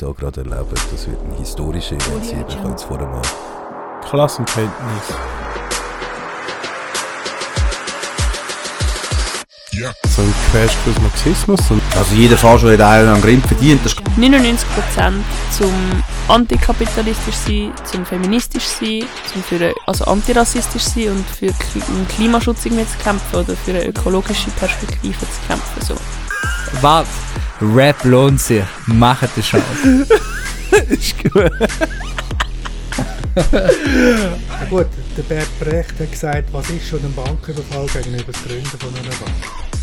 hier gerade erleben, das wird ein historischer Event sein. Ich kann jetzt vorher mal Klassenkenntnis. Ja. So ein Crashkurs Marxismus und Also jeder Fahrschule hat einen an Grind verdient. Das 99% zum antikapitalistisch sein, zum feministisch sein, zum für eine, also antirassistisch sein und für einen Klimaschutz irgendwie zu kämpfen oder für eine ökologische Perspektive zu kämpfen. So. Was? Rap lohnt sich. Macht den Scheiß. ist gut. Gut, der Bert Brecht hat gesagt, was ist schon ein Banküberfall gegenüber das Gründen von einer Bank?